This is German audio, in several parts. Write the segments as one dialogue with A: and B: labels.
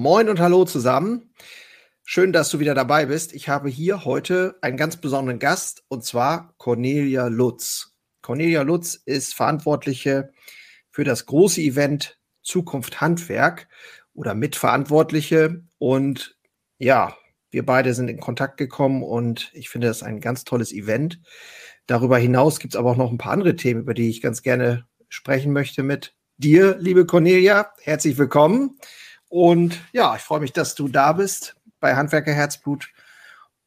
A: Moin und hallo zusammen. Schön, dass du wieder dabei bist. Ich habe hier heute einen ganz besonderen Gast und zwar Cornelia Lutz. Cornelia Lutz ist Verantwortliche für das große Event Zukunft Handwerk oder Mitverantwortliche. Und ja, wir beide sind in Kontakt gekommen und ich finde das ein ganz tolles Event. Darüber hinaus gibt es aber auch noch ein paar andere Themen, über die ich ganz gerne sprechen möchte mit dir, liebe Cornelia. Herzlich willkommen. Und ja, ich freue mich, dass du da bist bei Handwerker Herzblut.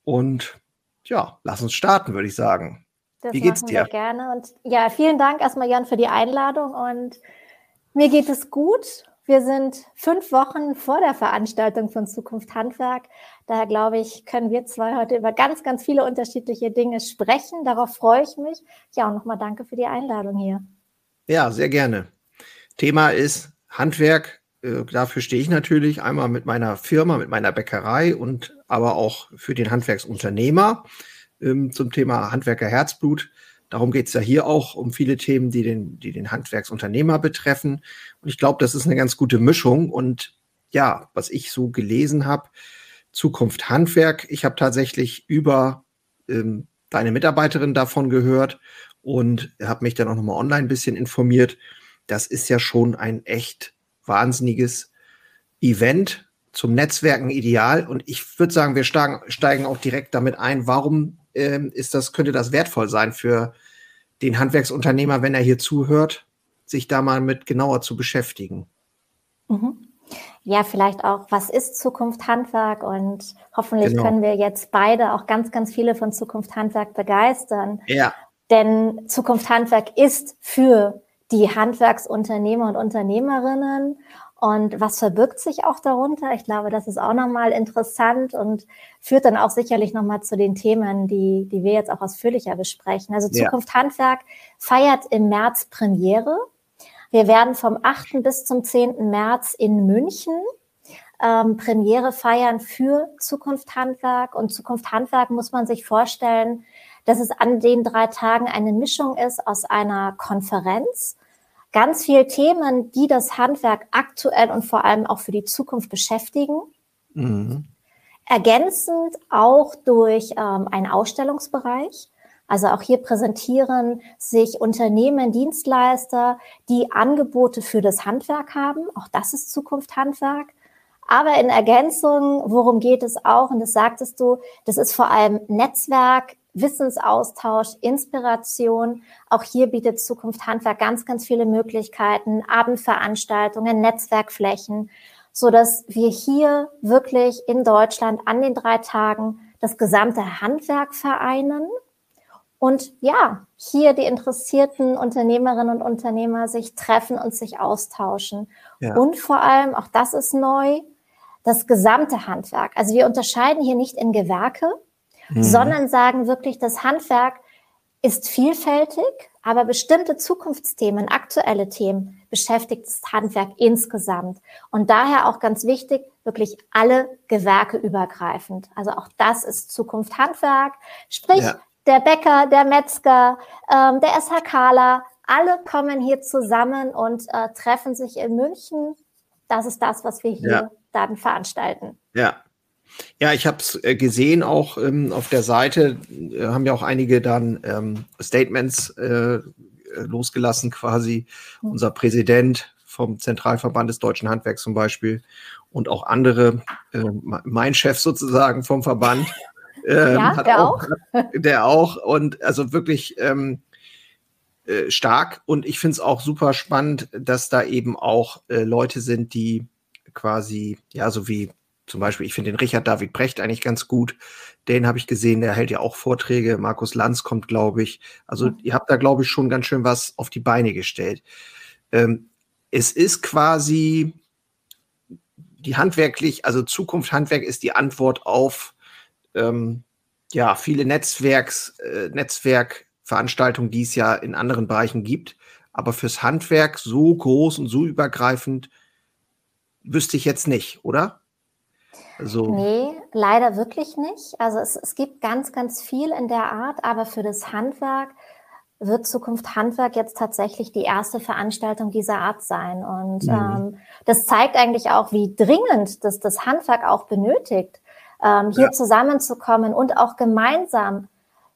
A: Und ja, lass uns starten, würde ich sagen.
B: Das Wie geht's dir? gerne. Und ja, vielen Dank erstmal, Jan, für die Einladung. Und mir geht es gut. Wir sind fünf Wochen vor der Veranstaltung von Zukunft Handwerk. Daher glaube ich, können wir zwei heute über ganz, ganz viele unterschiedliche Dinge sprechen. Darauf freue ich mich. Ja, und nochmal danke für die Einladung hier.
A: Ja, sehr gerne. Thema ist Handwerk äh, dafür stehe ich natürlich einmal mit meiner Firma, mit meiner Bäckerei und aber auch für den Handwerksunternehmer ähm, zum Thema Handwerker Herzblut. Darum geht es ja hier auch um viele Themen, die den, die den Handwerksunternehmer betreffen. Und ich glaube, das ist eine ganz gute Mischung. Und ja, was ich so gelesen habe, Zukunft Handwerk. Ich habe tatsächlich über ähm, deine Mitarbeiterin davon gehört und habe mich dann auch nochmal online ein bisschen informiert. Das ist ja schon ein echt wahnsinniges Event zum Netzwerken ideal. Und ich würde sagen, wir steigen, steigen auch direkt damit ein. Warum ähm, ist das, könnte das wertvoll sein für den Handwerksunternehmer, wenn er hier zuhört, sich da mal mit genauer zu beschäftigen?
B: Mhm. Ja, vielleicht auch, was ist Zukunft Handwerk? Und hoffentlich genau. können wir jetzt beide auch ganz, ganz viele von Zukunft Handwerk begeistern. Ja. Denn Zukunft Handwerk ist für die Handwerksunternehmer und Unternehmerinnen und was verbirgt sich auch darunter? Ich glaube, das ist auch nochmal interessant und führt dann auch sicherlich nochmal zu den Themen, die, die wir jetzt auch ausführlicher besprechen. Also Zukunft ja. Handwerk feiert im März Premiere. Wir werden vom 8. bis zum 10. März in München ähm, Premiere feiern für Zukunft Handwerk. Und Zukunft Handwerk muss man sich vorstellen, dass es an den drei Tagen eine Mischung ist aus einer Konferenz, ganz viel Themen, die das Handwerk aktuell und vor allem auch für die Zukunft beschäftigen. Mhm. Ergänzend auch durch ähm, einen Ausstellungsbereich. Also auch hier präsentieren sich Unternehmen, Dienstleister, die Angebote für das Handwerk haben. Auch das ist Zukunft Handwerk. Aber in Ergänzung, worum geht es auch? Und das sagtest du, das ist vor allem Netzwerk, Wissensaustausch, Inspiration. Auch hier bietet Zukunft Handwerk ganz, ganz viele Möglichkeiten, Abendveranstaltungen, Netzwerkflächen, so dass wir hier wirklich in Deutschland an den drei Tagen das gesamte Handwerk vereinen und ja, hier die interessierten Unternehmerinnen und Unternehmer sich treffen und sich austauschen. Ja. Und vor allem, auch das ist neu, das gesamte Handwerk. Also wir unterscheiden hier nicht in Gewerke, mhm. sondern sagen wirklich, das Handwerk ist vielfältig, aber bestimmte Zukunftsthemen, aktuelle Themen beschäftigt das Handwerk insgesamt. Und daher auch ganz wichtig, wirklich alle Gewerke übergreifend. Also auch das ist Zukunft Handwerk. Sprich, ja. der Bäcker, der Metzger, ähm, der SHKler, alle kommen hier zusammen und äh, treffen sich in München. Das ist das, was wir hier ja. dann veranstalten.
A: Ja, ja, ich habe es äh, gesehen, auch ähm, auf der Seite äh, haben ja auch einige dann ähm, Statements äh, losgelassen, quasi mhm. unser Präsident vom Zentralverband des Deutschen Handwerks zum Beispiel und auch andere, äh, mein Chef sozusagen vom Verband.
B: Ähm, ja, der auch,
A: auch. Der auch. Und also wirklich ähm, äh, stark. Und ich finde es auch super spannend, dass da eben auch äh, Leute sind, die quasi, ja, so wie zum Beispiel, ich finde den Richard David Brecht eigentlich ganz gut. Den habe ich gesehen, der hält ja auch Vorträge. Markus Lanz kommt, glaube ich. Also ihr habt da, glaube ich, schon ganz schön was auf die Beine gestellt. Ähm, es ist quasi die handwerklich, also Zukunft Handwerk ist die Antwort auf ähm, ja viele Netzwerks, äh, Netzwerkveranstaltungen, die es ja in anderen Bereichen gibt. Aber fürs Handwerk so groß und so übergreifend wüsste ich jetzt nicht, oder?
B: So. Nee, leider wirklich nicht. Also es, es gibt ganz, ganz viel in der Art, aber für das Handwerk wird Zukunft Handwerk jetzt tatsächlich die erste Veranstaltung dieser Art sein. Und mhm. ähm, das zeigt eigentlich auch, wie dringend das, das Handwerk auch benötigt, ähm, hier ja. zusammenzukommen und auch gemeinsam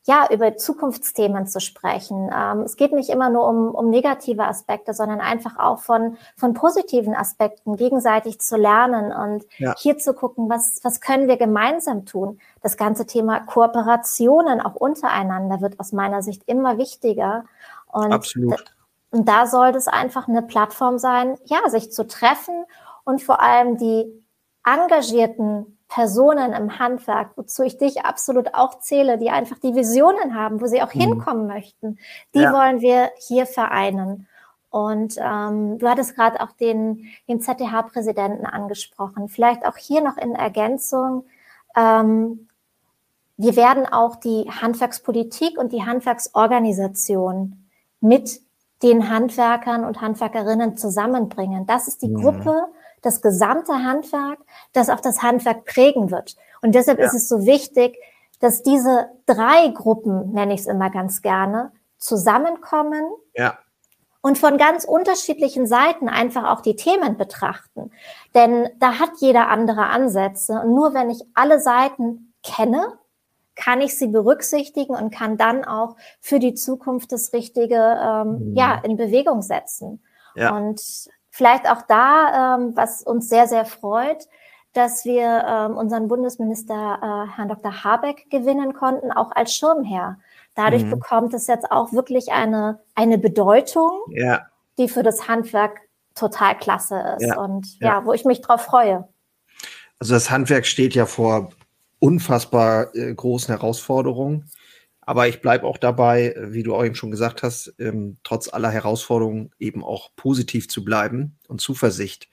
B: ja, über Zukunftsthemen zu sprechen. Ähm, es geht nicht immer nur um, um negative Aspekte, sondern einfach auch von, von positiven Aspekten gegenseitig zu lernen und ja. hier zu gucken, was, was können wir gemeinsam tun. Das ganze Thema Kooperationen auch untereinander wird aus meiner Sicht immer wichtiger. Und Absolut. Und da soll das einfach eine Plattform sein, ja, sich zu treffen und vor allem die engagierten Personen im Handwerk, wozu ich dich absolut auch zähle, die einfach die Visionen haben, wo sie auch mhm. hinkommen möchten, die ja. wollen wir hier vereinen. Und ähm, du hattest gerade auch den, den ZDH-Präsidenten angesprochen. Vielleicht auch hier noch in Ergänzung. Ähm, wir werden auch die Handwerkspolitik und die Handwerksorganisation mit den Handwerkern und Handwerkerinnen zusammenbringen. Das ist die mhm. Gruppe, das gesamte Handwerk, das auch das Handwerk prägen wird. Und deshalb ja. ist es so wichtig, dass diese drei Gruppen, nenne ich es immer ganz gerne, zusammenkommen ja. und von ganz unterschiedlichen Seiten einfach auch die Themen betrachten. Denn da hat jeder andere Ansätze. Und nur wenn ich alle Seiten kenne, kann ich sie berücksichtigen und kann dann auch für die Zukunft das Richtige ähm, mhm. ja, in Bewegung setzen. Ja. Und Vielleicht auch da, ähm, was uns sehr, sehr freut, dass wir ähm, unseren Bundesminister äh, Herrn Dr. Habeck gewinnen konnten, auch als Schirmherr. Dadurch mhm. bekommt es jetzt auch wirklich eine, eine Bedeutung, ja. die für das Handwerk total klasse ist ja. und ja. ja, wo ich mich drauf freue.
A: Also das Handwerk steht ja vor unfassbar äh, großen Herausforderungen. Aber ich bleibe auch dabei, wie du auch eben schon gesagt hast, ähm, trotz aller Herausforderungen eben auch positiv zu bleiben und Zuversicht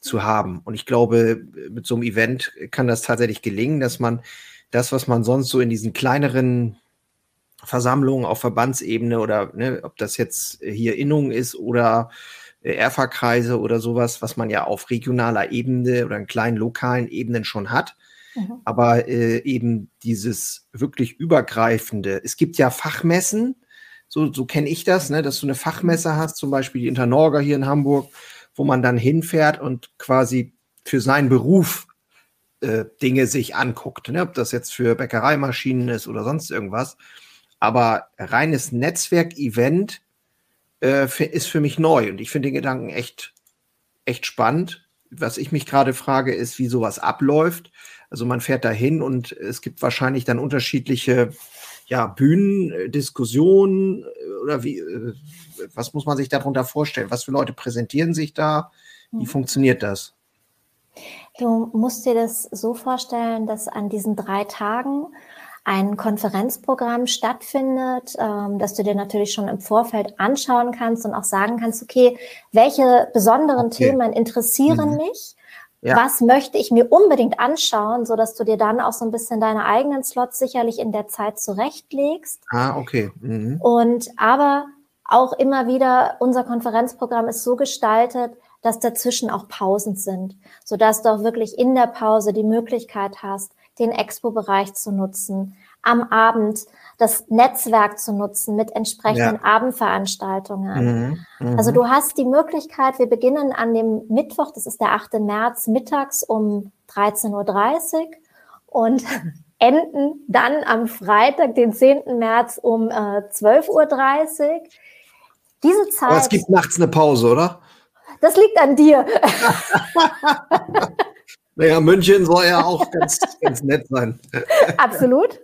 A: zu haben. Und ich glaube, mit so einem Event kann das tatsächlich gelingen, dass man das, was man sonst so in diesen kleineren Versammlungen auf Verbandsebene oder ne, ob das jetzt hier Innung ist oder äh, Erfa-Kreise oder sowas, was man ja auf regionaler Ebene oder in kleinen lokalen Ebenen schon hat, Mhm. Aber äh, eben dieses wirklich übergreifende, es gibt ja Fachmessen, so, so kenne ich das, ne, dass du eine Fachmesse mhm. hast, zum Beispiel die Internorga hier in Hamburg, wo man dann hinfährt und quasi für seinen Beruf äh, Dinge sich anguckt, ne, ob das jetzt für Bäckereimaschinen ist oder sonst irgendwas. Aber reines Netzwerk-Event äh, ist für mich neu und ich finde den Gedanken echt, echt spannend. Was ich mich gerade frage, ist, wie sowas abläuft. Also man fährt dahin und es gibt wahrscheinlich dann unterschiedliche ja, Bühnen, Diskussionen äh, oder wie, äh, was muss man sich darunter vorstellen? Was für Leute präsentieren sich da? Wie mhm. funktioniert das?
B: Du musst dir das so vorstellen, dass an diesen drei Tagen ein Konferenzprogramm stattfindet, ähm, dass du dir natürlich schon im Vorfeld anschauen kannst und auch sagen kannst, okay, welche besonderen okay. Themen interessieren mhm. mich? Ja. Was möchte ich mir unbedingt anschauen, so dass du dir dann auch so ein bisschen deine eigenen Slots sicherlich in der Zeit zurechtlegst.
A: Ah, okay. Mhm.
B: Und aber auch immer wieder, unser Konferenzprogramm ist so gestaltet, dass dazwischen auch Pausen sind, so dass du auch wirklich in der Pause die Möglichkeit hast, den Expo-Bereich zu nutzen, am Abend das Netzwerk zu nutzen mit entsprechenden ja. Abendveranstaltungen. Mhm, mh. Also du hast die Möglichkeit, wir beginnen an dem Mittwoch, das ist der 8. März, mittags um 13.30 Uhr und enden dann am Freitag, den 10. März um äh, 12.30 Uhr. Diese Zeit. Aber
A: es gibt nachts eine Pause, oder?
B: Das liegt an dir.
A: naja, München soll ja auch ganz, ganz nett sein.
B: Absolut.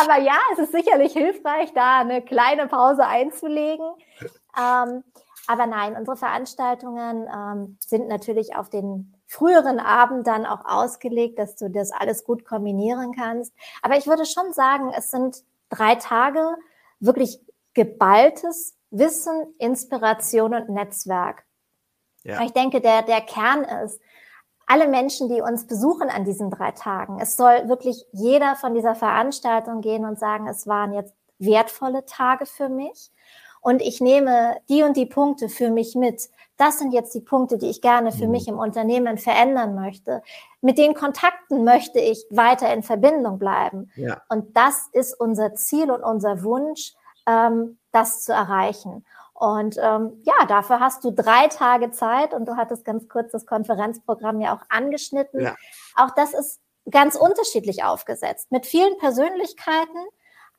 B: Aber ja, es ist sicherlich hilfreich, da eine kleine Pause einzulegen. Ähm, aber nein, unsere Veranstaltungen ähm, sind natürlich auf den früheren Abend dann auch ausgelegt, dass du das alles gut kombinieren kannst. Aber ich würde schon sagen, es sind drei Tage wirklich geballtes Wissen, Inspiration und Netzwerk. Ja. Ich denke, der, der Kern ist, alle Menschen, die uns besuchen an diesen drei Tagen. Es soll wirklich jeder von dieser Veranstaltung gehen und sagen, es waren jetzt wertvolle Tage für mich. Und ich nehme die und die Punkte für mich mit. Das sind jetzt die Punkte, die ich gerne für mhm. mich im Unternehmen verändern möchte. Mit den Kontakten möchte ich weiter in Verbindung bleiben. Ja. Und das ist unser Ziel und unser Wunsch, ähm, das zu erreichen. Und ähm, ja, dafür hast du drei Tage Zeit und du hattest ganz kurz das Konferenzprogramm ja auch angeschnitten. Ja. Auch das ist ganz unterschiedlich aufgesetzt mit vielen Persönlichkeiten,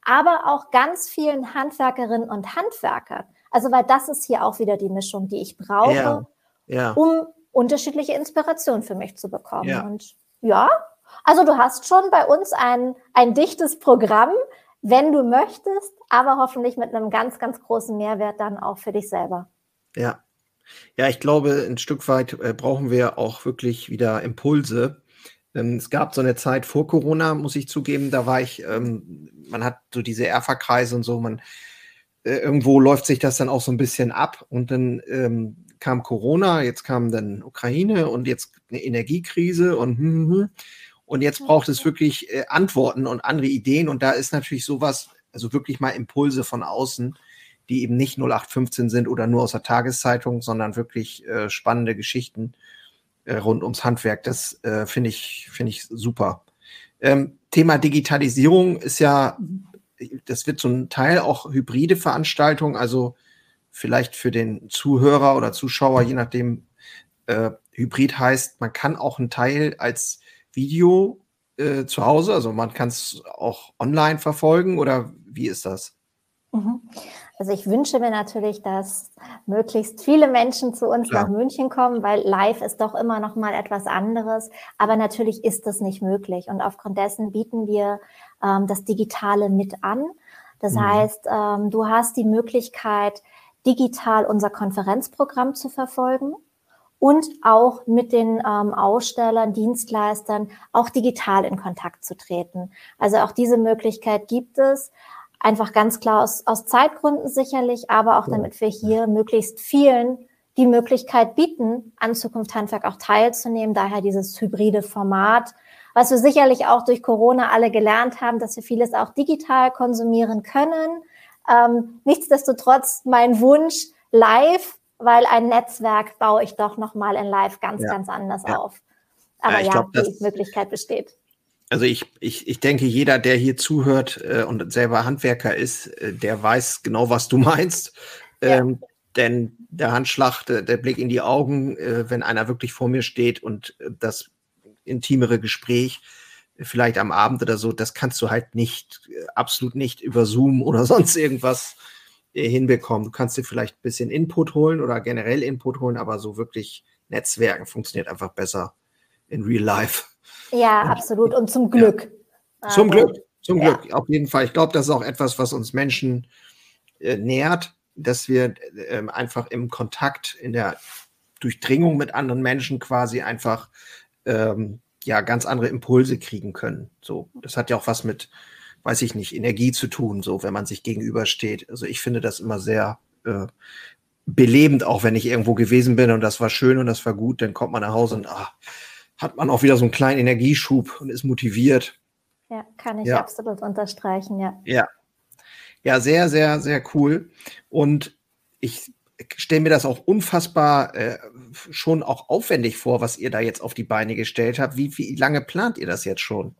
B: aber auch ganz vielen Handwerkerinnen und Handwerkern. Also weil das ist hier auch wieder die Mischung, die ich brauche, ja. Ja. um unterschiedliche Inspirationen für mich zu bekommen. Ja. Und ja, also du hast schon bei uns ein, ein dichtes Programm, wenn du möchtest, aber hoffentlich mit einem ganz, ganz großen Mehrwert dann auch für dich selber.
A: Ja. Ja, ich glaube, ein Stück weit äh, brauchen wir auch wirklich wieder Impulse. Ähm, es gab so eine Zeit vor Corona, muss ich zugeben, da war ich, ähm, man hat so diese Erfa-Kreise und so, man äh, irgendwo läuft sich das dann auch so ein bisschen ab und dann ähm, kam Corona, jetzt kam dann Ukraine und jetzt eine Energiekrise und hm, hm, hm. Und jetzt braucht es wirklich äh, Antworten und andere Ideen und da ist natürlich sowas, also wirklich mal Impulse von außen, die eben nicht 0815 sind oder nur aus der Tageszeitung, sondern wirklich äh, spannende Geschichten äh, rund ums Handwerk. Das äh, finde ich, finde ich super. Ähm, Thema Digitalisierung ist ja, das wird so ein Teil auch hybride Veranstaltung, also vielleicht für den Zuhörer oder Zuschauer, je nachdem, äh, Hybrid heißt, man kann auch einen Teil als Video äh, zu Hause, also man kann es auch online verfolgen oder wie ist das?
B: Mhm. Also ich wünsche mir natürlich, dass möglichst viele Menschen zu uns ja. nach München kommen, weil live ist doch immer noch mal etwas anderes. Aber natürlich ist das nicht möglich. Und aufgrund dessen bieten wir ähm, das Digitale mit an. Das mhm. heißt, ähm, du hast die Möglichkeit, digital unser Konferenzprogramm zu verfolgen und auch mit den ähm, Ausstellern, Dienstleistern auch digital in Kontakt zu treten. Also auch diese Möglichkeit gibt es. Einfach ganz klar aus, aus Zeitgründen sicherlich, aber auch damit wir hier möglichst vielen die Möglichkeit bieten, an Zukunft Handwerk auch teilzunehmen. Daher dieses hybride Format, was wir sicherlich auch durch Corona alle gelernt haben, dass wir vieles auch digital konsumieren können ähm, nichtsdestotrotz mein Wunsch live, weil ein Netzwerk baue ich doch nochmal in live ganz, ja. ganz anders ja. auf. Aber ja, ja glaub, die Möglichkeit besteht.
A: Also ich, ich, ich denke, jeder, der hier zuhört äh, und selber Handwerker ist, äh, der weiß genau, was du meinst. Ähm, denn der Handschlag, der, der, Blick in die Augen, äh, wenn einer wirklich vor mir steht und äh, das intimere Gespräch, vielleicht am Abend oder so, das kannst du halt nicht, äh, absolut nicht über Zoom oder sonst irgendwas hinbekommen. Du kannst dir vielleicht ein bisschen Input holen oder generell Input holen, aber so wirklich Netzwerken funktioniert einfach besser in real life.
B: Ja, absolut. Und zum Glück.
A: Ja. Zum also, Glück, zum ja. Glück, auf jeden Fall. Ich glaube, das ist auch etwas, was uns Menschen äh, nährt, dass wir äh, einfach im Kontakt, in der Durchdringung mit anderen Menschen quasi einfach ähm, ja ganz andere Impulse kriegen können. So, das hat ja auch was mit, weiß ich nicht, Energie zu tun, so wenn man sich gegenübersteht. Also ich finde das immer sehr äh, belebend, auch wenn ich irgendwo gewesen bin und das war schön und das war gut, dann kommt man nach Hause und ah, hat man auch wieder so einen kleinen Energieschub und ist motiviert.
B: Ja, kann ich ja. absolut unterstreichen, ja.
A: Ja. Ja, sehr, sehr, sehr cool. Und ich stelle mir das auch unfassbar äh, schon auch aufwendig vor, was ihr da jetzt auf die Beine gestellt habt. Wie, wie lange plant ihr das jetzt schon?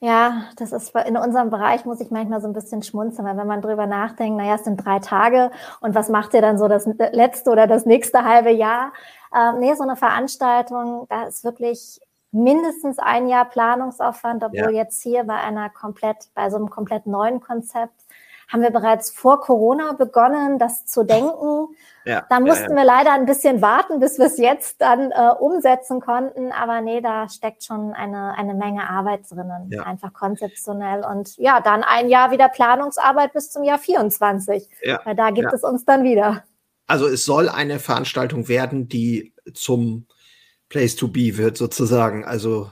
B: Ja, das ist in unserem Bereich, muss ich manchmal so ein bisschen schmunzeln, weil wenn man drüber nachdenkt, naja, es sind drei Tage und was macht ihr dann so das letzte oder das nächste halbe Jahr? Ähm, nee, so eine Veranstaltung, da ist wirklich mindestens ein Jahr Planungsaufwand, obwohl ja. jetzt hier bei einer komplett, bei so einem komplett neuen Konzept haben wir bereits vor Corona begonnen, das zu denken. Ja, da mussten ja, ja. wir leider ein bisschen warten, bis wir es jetzt dann äh, umsetzen konnten. Aber nee, da steckt schon eine, eine Menge Arbeit drinnen, einfach konzeptionell. Und ja, dann ein Jahr wieder Planungsarbeit bis zum Jahr 24. Ja, Weil da gibt es uns dann wieder.
A: Also es soll eine Veranstaltung werden, die zum Place to be wird sozusagen. Also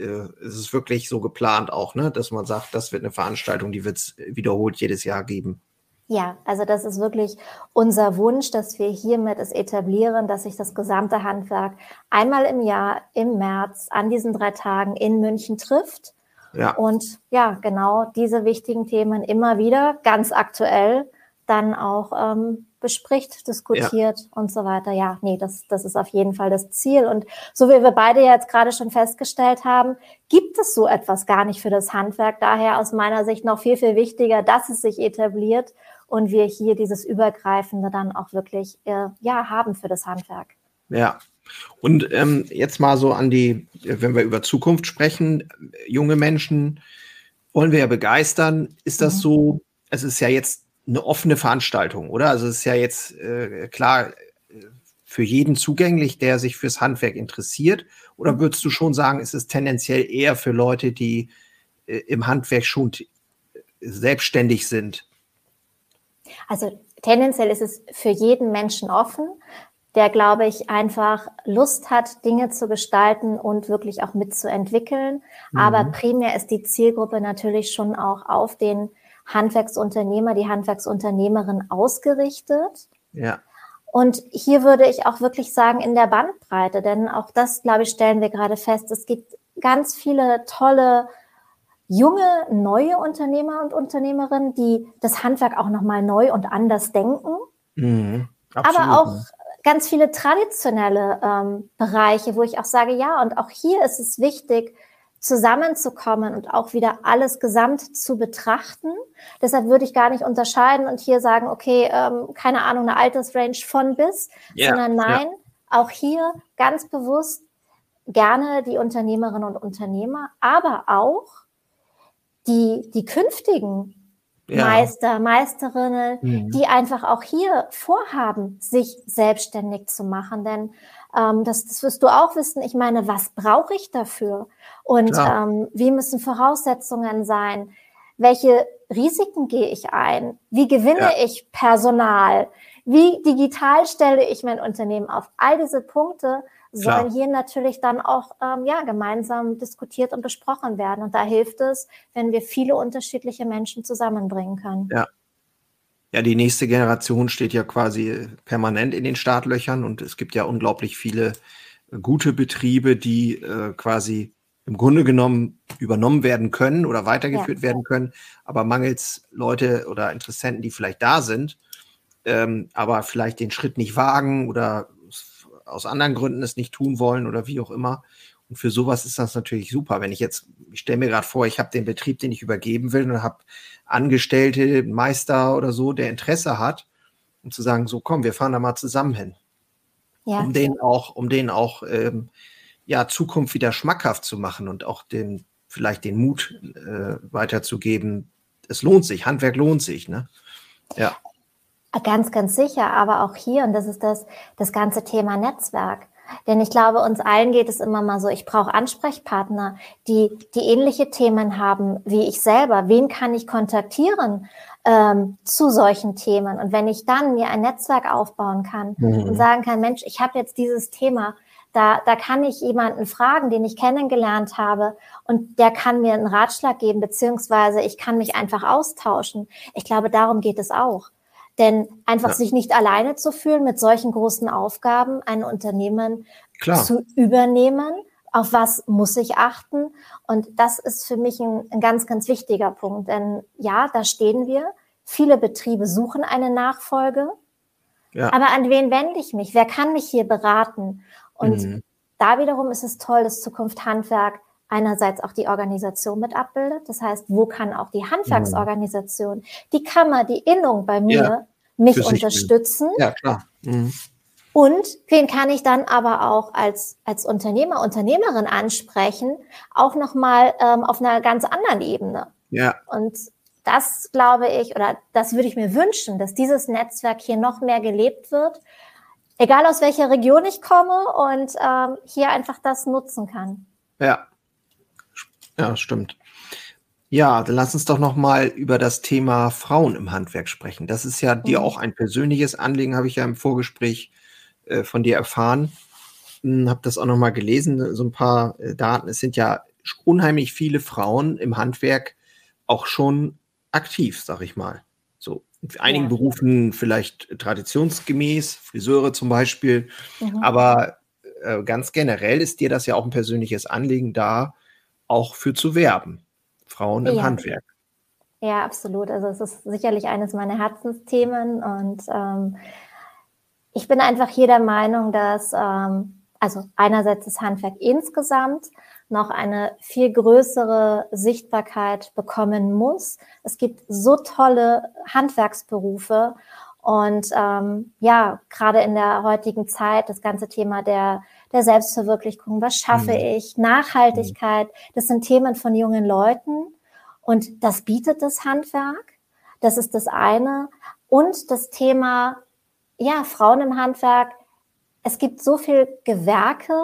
A: äh, es ist wirklich so geplant auch, ne, dass man sagt, das wird eine Veranstaltung, die wird es wiederholt jedes Jahr geben.
B: Ja, also das ist wirklich unser Wunsch, dass wir hiermit es etablieren, dass sich das gesamte Handwerk einmal im Jahr im März an diesen drei Tagen in München trifft. Ja. Und ja, genau diese wichtigen Themen immer wieder ganz aktuell dann auch ähm, bespricht, diskutiert ja. und so weiter. Ja, nee, das, das ist auf jeden Fall das Ziel. Und so wie wir beide jetzt gerade schon festgestellt haben, gibt es so etwas gar nicht für das Handwerk. Daher aus meiner Sicht noch viel, viel wichtiger, dass es sich etabliert und wir hier dieses Übergreifende dann auch wirklich äh, ja haben für das Handwerk.
A: Ja. Und ähm, jetzt mal so an die, wenn wir über Zukunft sprechen, junge Menschen wollen wir ja begeistern. Ist das mhm. so, es ist ja jetzt eine offene Veranstaltung, oder? Also es ist ja jetzt äh, klar für jeden zugänglich, der sich fürs Handwerk interessiert? Oder würdest du schon sagen, ist es tendenziell eher für Leute, die äh, im Handwerk schon selbstständig sind?
B: Also tendenziell ist es für jeden Menschen offen, der, glaube ich, einfach Lust hat, Dinge zu gestalten und wirklich auch mitzuentwickeln. Mhm. Aber primär ist die Zielgruppe natürlich schon auch auf den Handwerksunternehmer, die Handwerksunternehmerin ausgerichtet.
A: Ja.
B: Und hier würde ich auch wirklich sagen, in der Bandbreite, denn auch das, glaube ich, stellen wir gerade fest. Es gibt ganz viele tolle junge, neue Unternehmer und Unternehmerinnen, die das Handwerk auch nochmal neu und anders denken. Mhm, aber auch ganz viele traditionelle ähm, Bereiche, wo ich auch sage, ja, und auch hier ist es wichtig, zusammenzukommen und auch wieder alles gesamt zu betrachten. Deshalb würde ich gar nicht unterscheiden und hier sagen, okay, ähm, keine Ahnung, eine Altersrange von bis, yeah, sondern nein, yeah. auch hier ganz bewusst gerne die Unternehmerinnen und Unternehmer, aber auch die, die künftigen ja. Meister, Meisterinnen, mhm. die einfach auch hier vorhaben, sich selbstständig zu machen. Denn ähm, das, das wirst du auch wissen. Ich meine, was brauche ich dafür? Und ähm, wie müssen Voraussetzungen sein? Welche Risiken gehe ich ein? Wie gewinne ja. ich Personal? Wie digital stelle ich mein Unternehmen auf? All diese Punkte sollen Klar. hier natürlich dann auch ähm, ja, gemeinsam diskutiert und besprochen werden. Und da hilft es, wenn wir viele unterschiedliche Menschen zusammenbringen können.
A: Ja. Ja, die nächste Generation steht ja quasi permanent in den Startlöchern und es gibt ja unglaublich viele äh, gute Betriebe, die äh, quasi im Grunde genommen übernommen werden können oder weitergeführt ja. werden können, aber mangels Leute oder Interessenten, die vielleicht da sind, ähm, aber vielleicht den Schritt nicht wagen oder aus anderen Gründen es nicht tun wollen oder wie auch immer. Und für sowas ist das natürlich super. Wenn ich jetzt, ich stelle mir gerade vor, ich habe den Betrieb, den ich übergeben will und habe Angestellte, Meister oder so, der Interesse hat, um zu sagen, so komm, wir fahren da mal zusammen hin. Ja. Um den auch, um den auch ähm, ja, Zukunft wieder schmackhaft zu machen und auch den, vielleicht den Mut äh, weiterzugeben. Es lohnt sich, Handwerk lohnt sich, ne? Ja.
B: Ganz, ganz sicher, aber auch hier, und das ist das, das ganze Thema Netzwerk. Denn ich glaube, uns allen geht es immer mal so, ich brauche Ansprechpartner, die, die ähnliche Themen haben wie ich selber. Wen kann ich kontaktieren ähm, zu solchen Themen? Und wenn ich dann mir ein Netzwerk aufbauen kann mhm. und sagen kann, Mensch, ich habe jetzt dieses Thema, da, da kann ich jemanden fragen, den ich kennengelernt habe und der kann mir einen Ratschlag geben, beziehungsweise ich kann mich einfach austauschen. Ich glaube, darum geht es auch. Denn einfach ja. sich nicht alleine zu fühlen mit solchen großen Aufgaben, ein Unternehmen Klar. zu übernehmen, auf was muss ich achten? Und das ist für mich ein, ein, ganz, ganz wichtiger Punkt. Denn ja, da stehen wir. Viele Betriebe suchen eine Nachfolge. Ja. Aber an wen wende ich mich? Wer kann mich hier beraten? Und mhm. da wiederum ist es toll, dass Zukunft Handwerk einerseits auch die Organisation mit abbildet. Das heißt, wo kann auch die Handwerksorganisation, die Kammer, die Innung bei mir ja mich unterstützen.
A: Ja, klar. Mhm.
B: Und wen kann ich dann aber auch als, als Unternehmer, Unternehmerin ansprechen, auch nochmal ähm, auf einer ganz anderen Ebene.
A: Ja.
B: Und das glaube ich, oder das würde ich mir wünschen, dass dieses Netzwerk hier noch mehr gelebt wird, egal aus welcher Region ich komme und ähm, hier einfach das nutzen kann.
A: Ja. Ja, stimmt. Ja, dann lass uns doch noch mal über das Thema Frauen im Handwerk sprechen. Das ist ja dir mhm. auch ein persönliches Anliegen, habe ich ja im Vorgespräch äh, von dir erfahren. Hm, habe das auch noch mal gelesen, so ein paar äh, Daten. Es sind ja unheimlich viele Frauen im Handwerk auch schon aktiv, sag ich mal. So in einigen ja. Berufen vielleicht traditionsgemäß, Friseure zum Beispiel, mhm. aber äh, ganz generell ist dir das ja auch ein persönliches Anliegen, da auch für zu werben. Frauen im ja. Handwerk.
B: Ja, absolut. Also es ist sicherlich eines meiner Herzensthemen und ähm, ich bin einfach hier der Meinung, dass ähm, also einerseits das Handwerk insgesamt noch eine viel größere Sichtbarkeit bekommen muss. Es gibt so tolle Handwerksberufe und ähm, ja, gerade in der heutigen Zeit das ganze Thema der, der Selbstverwirklichung, was schaffe mhm. ich, Nachhaltigkeit, das sind Themen von jungen Leuten und das bietet das Handwerk. Das ist das eine. Und das Thema, ja, Frauen im Handwerk. Es gibt so viel Gewerke,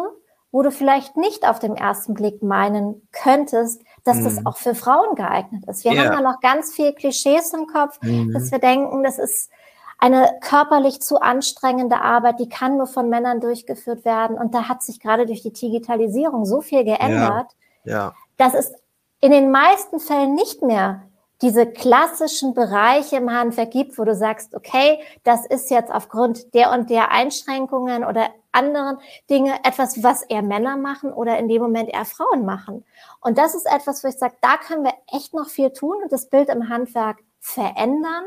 B: wo du vielleicht nicht auf den ersten Blick meinen könntest, dass mhm. das auch für Frauen geeignet ist. Wir yeah. haben ja noch ganz viel Klischees im Kopf, mhm. dass wir denken, das ist eine körperlich zu anstrengende Arbeit, die kann nur von Männern durchgeführt werden. Und da hat sich gerade durch die Digitalisierung so viel geändert. Ja. ja. Das ist in den meisten Fällen nicht mehr diese klassischen Bereiche im Handwerk gibt, wo du sagst, okay, das ist jetzt aufgrund der und der Einschränkungen oder anderen Dinge etwas, was eher Männer machen oder in dem Moment eher Frauen machen. Und das ist etwas, wo ich sage, da können wir echt noch viel tun und das Bild im Handwerk verändern,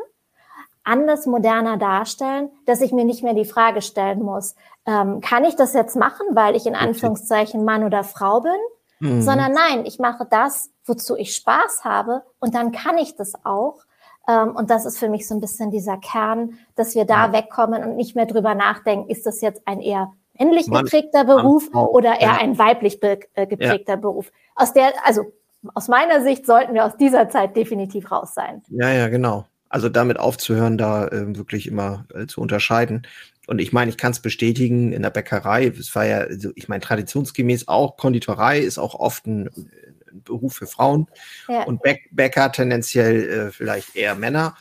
B: anders, moderner darstellen, dass ich mir nicht mehr die Frage stellen muss, ähm, kann ich das jetzt machen, weil ich in Anführungszeichen Mann oder Frau bin? Mhm. Sondern nein, ich mache das, wozu ich Spaß habe und dann kann ich das auch. Ähm, und das ist für mich so ein bisschen dieser Kern, dass wir da ja. wegkommen und nicht mehr drüber nachdenken, ist das jetzt ein eher männlich Mann, geprägter Beruf Mann, oder eher ja. ein weiblich äh, geprägter ja. Beruf. Aus der, also aus meiner Sicht sollten wir aus dieser Zeit definitiv raus sein.
A: Ja, ja, genau. Also damit aufzuhören, da äh, wirklich immer äh, zu unterscheiden. Und ich meine, ich kann es bestätigen, in der Bäckerei, es war ja, also ich meine, traditionsgemäß auch, Konditorei ist auch oft ein, ein Beruf für Frauen ja. und Bäck, Bäcker tendenziell äh, vielleicht eher Männer.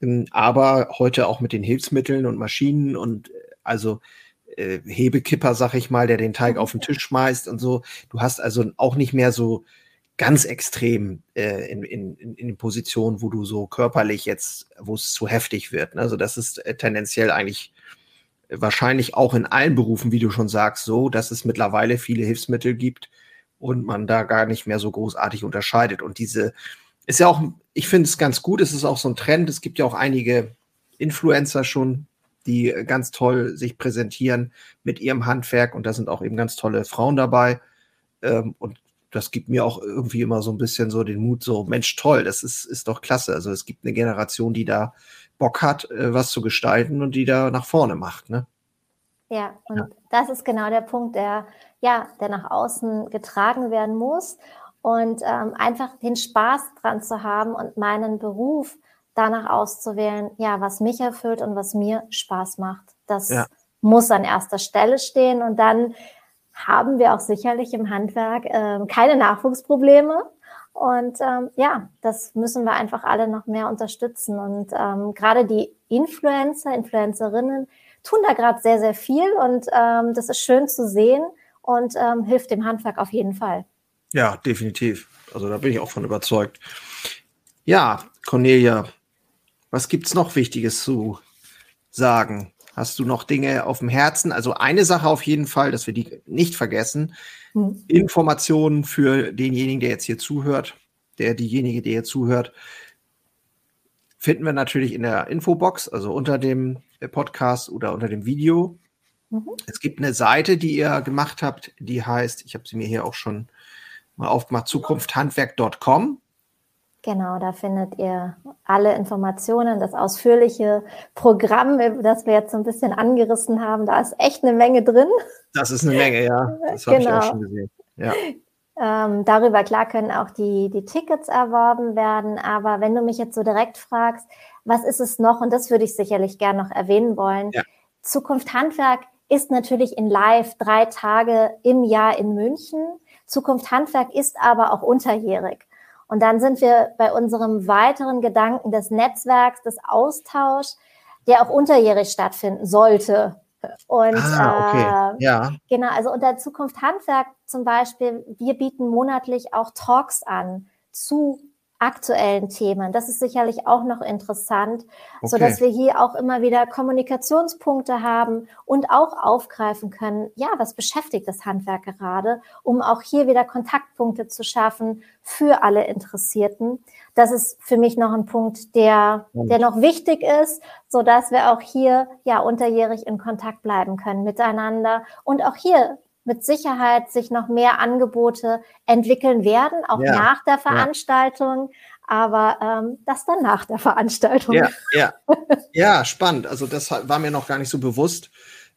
A: Ähm, aber heute auch mit den Hilfsmitteln und Maschinen und äh, also äh, Hebekipper, sag ich mal, der den Teig auf den Tisch schmeißt und so. Du hast also auch nicht mehr so ganz extrem äh, in, in, in, Positionen, wo du so körperlich jetzt, wo es zu heftig wird. Ne? Also das ist äh, tendenziell eigentlich wahrscheinlich auch in allen Berufen, wie du schon sagst, so, dass es mittlerweile viele Hilfsmittel gibt und man da gar nicht mehr so großartig unterscheidet. Und diese ist ja auch, ich finde es ganz gut, es ist auch so ein Trend. Es gibt ja auch einige Influencer schon, die ganz toll sich präsentieren mit ihrem Handwerk und da sind auch eben ganz tolle Frauen dabei. Ähm, und das gibt mir auch irgendwie immer so ein bisschen so den Mut, so Mensch, toll, das ist, ist doch klasse. Also es gibt eine Generation, die da Bock hat, äh, was zu gestalten und die da nach vorne macht. Ne?
B: Ja, und ja. das ist genau der Punkt, der, ja, der nach außen getragen werden muss. Und ähm, einfach den Spaß dran zu haben und meinen Beruf danach auszuwählen, ja, was mich erfüllt und was mir Spaß macht. Das ja. muss an erster Stelle stehen. Und dann haben wir auch sicherlich im Handwerk äh, keine Nachwuchsprobleme. Und ähm, ja, das müssen wir einfach alle noch mehr unterstützen. Und ähm, gerade die Influencer, Influencerinnen tun da gerade sehr, sehr viel. Und ähm, das ist schön zu sehen und ähm, hilft dem Handwerk auf jeden Fall.
A: Ja, definitiv. Also da bin ich auch von überzeugt. Ja, Cornelia, was gibt's noch Wichtiges zu sagen? Hast du noch Dinge auf dem Herzen? Also eine Sache auf jeden Fall, dass wir die nicht vergessen. Mhm. Informationen für denjenigen, der jetzt hier zuhört, der diejenige, der hier zuhört, finden wir natürlich in der Infobox, also unter dem Podcast oder unter dem Video. Mhm. Es gibt eine Seite, die ihr gemacht habt, die heißt, ich habe sie mir hier auch schon mal aufgemacht, zukunfthandwerk.com.
B: Genau, da findet ihr alle Informationen, das ausführliche Programm, das wir jetzt so ein bisschen angerissen haben. Da ist echt eine Menge drin.
A: Das ist eine Menge, ja. Das habe genau. ich auch schon gesehen. Ja.
B: Ähm, darüber klar können auch die, die Tickets erworben werden. Aber wenn du mich jetzt so direkt fragst, was ist es noch? Und das würde ich sicherlich gerne noch erwähnen wollen. Ja. Zukunft Handwerk ist natürlich in Live drei Tage im Jahr in München. Zukunft Handwerk ist aber auch unterjährig. Und dann sind wir bei unserem weiteren Gedanken des Netzwerks, des Austauschs, der auch unterjährig stattfinden sollte. Und ah, okay. äh, ja. genau, also unter Zukunft Handwerk zum Beispiel, wir bieten monatlich auch Talks an zu aktuellen Themen. Das ist sicherlich auch noch interessant, okay. so dass wir hier auch immer wieder Kommunikationspunkte haben und auch aufgreifen können. Ja, was beschäftigt das Handwerk gerade, um auch hier wieder Kontaktpunkte zu schaffen für alle Interessierten. Das ist für mich noch ein Punkt, der, der noch wichtig ist, so dass wir auch hier ja unterjährig in Kontakt bleiben können miteinander und auch hier mit Sicherheit sich noch mehr Angebote entwickeln werden, auch ja, nach der Veranstaltung. Ja. Aber ähm, das dann nach der Veranstaltung.
A: Ja, ja. ja, spannend. Also das war mir noch gar nicht so bewusst.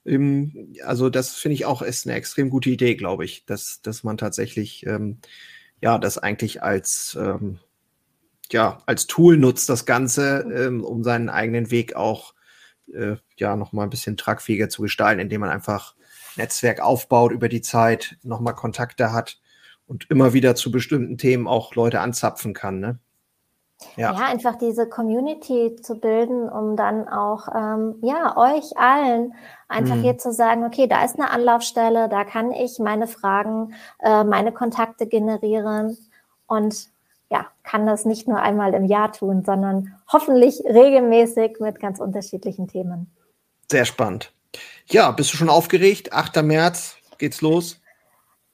A: Ähm, also das finde ich auch ist eine extrem gute Idee, glaube ich, dass, dass man tatsächlich ähm, ja das eigentlich als ähm, ja als Tool nutzt, das Ganze, ähm, um seinen eigenen Weg auch äh, ja noch mal ein bisschen tragfähiger zu gestalten, indem man einfach Netzwerk aufbaut über die Zeit, nochmal Kontakte hat und immer wieder zu bestimmten Themen auch Leute anzapfen kann. Ne?
B: Ja. ja. einfach diese Community zu bilden, um dann auch ähm, ja euch allen einfach mhm. hier zu sagen, okay, da ist eine Anlaufstelle, da kann ich meine Fragen, äh, meine Kontakte generieren und ja, kann das nicht nur einmal im Jahr tun, sondern hoffentlich regelmäßig mit ganz unterschiedlichen Themen.
A: Sehr spannend. Ja, bist du schon aufgeregt? 8. März geht's los.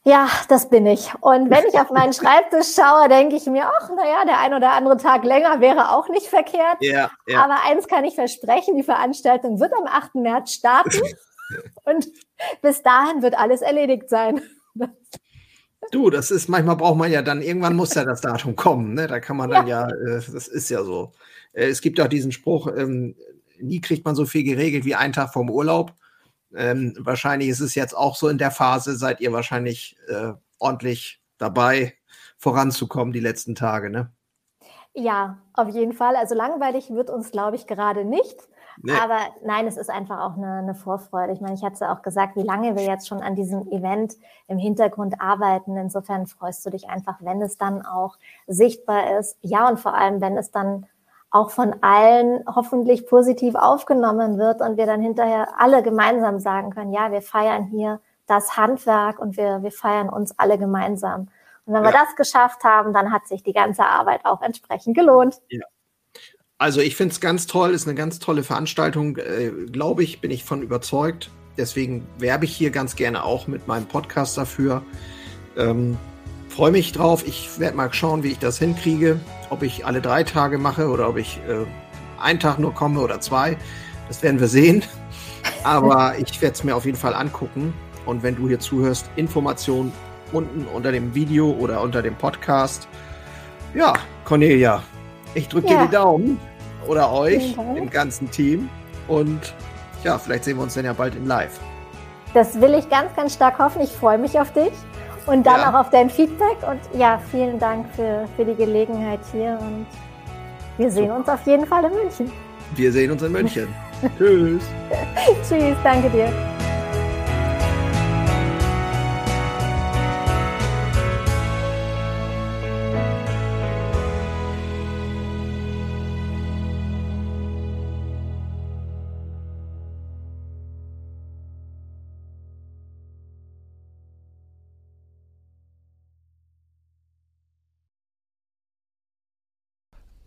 B: Ja, das bin ich. Und wenn ich auf meinen Schreibtisch schaue, denke ich mir, ach, naja, der ein oder andere Tag länger wäre auch nicht verkehrt. Ja, ja. Aber eins kann ich versprechen, die Veranstaltung wird am 8. März starten. und bis dahin wird alles erledigt sein.
A: Du, das ist, manchmal braucht man ja dann, irgendwann muss ja das Datum kommen, ne? Da kann man dann ja, ja äh, das ist ja so. Äh, es gibt auch diesen Spruch, ähm, nie kriegt man so viel geregelt wie einen Tag vom Urlaub. Ähm, wahrscheinlich ist es jetzt auch so in der Phase, seid ihr wahrscheinlich äh, ordentlich dabei, voranzukommen die letzten Tage, ne?
B: Ja, auf jeden Fall. Also langweilig wird uns, glaube ich, gerade nicht. Nee. Aber nein, es ist einfach auch eine, eine Vorfreude. Ich meine, ich hatte auch gesagt, wie lange wir jetzt schon an diesem Event im Hintergrund arbeiten. Insofern freust du dich einfach, wenn es dann auch sichtbar ist. Ja, und vor allem, wenn es dann auch von allen hoffentlich positiv aufgenommen wird und wir dann hinterher alle gemeinsam sagen können, ja, wir feiern hier das Handwerk und wir, wir feiern uns alle gemeinsam. Und wenn ja. wir das geschafft haben, dann hat sich die ganze Arbeit auch entsprechend gelohnt. Ja.
A: Also ich finde es ganz toll, ist eine ganz tolle Veranstaltung, äh, glaube ich, bin ich von überzeugt. Deswegen werbe ich hier ganz gerne auch mit meinem Podcast dafür. Ähm, freue mich drauf. Ich werde mal schauen, wie ich das hinkriege. Ob ich alle drei Tage mache oder ob ich äh, einen Tag nur komme oder zwei. Das werden wir sehen. Aber ich werde es mir auf jeden Fall angucken. Und wenn du hier zuhörst, Informationen unten unter dem Video oder unter dem Podcast. Ja, Cornelia, ich drücke ja. dir die Daumen oder euch, dem ganzen Team. Und ja, vielleicht sehen wir uns dann ja bald in Live.
B: Das will ich ganz, ganz stark hoffen. Ich freue mich auf dich und dann ja. auch auf dein Feedback. Und ja, vielen Dank für, für die Gelegenheit hier und wir sehen uns auf jeden Fall in München.
A: Wir sehen uns in München. Tschüss.
B: Tschüss, danke dir.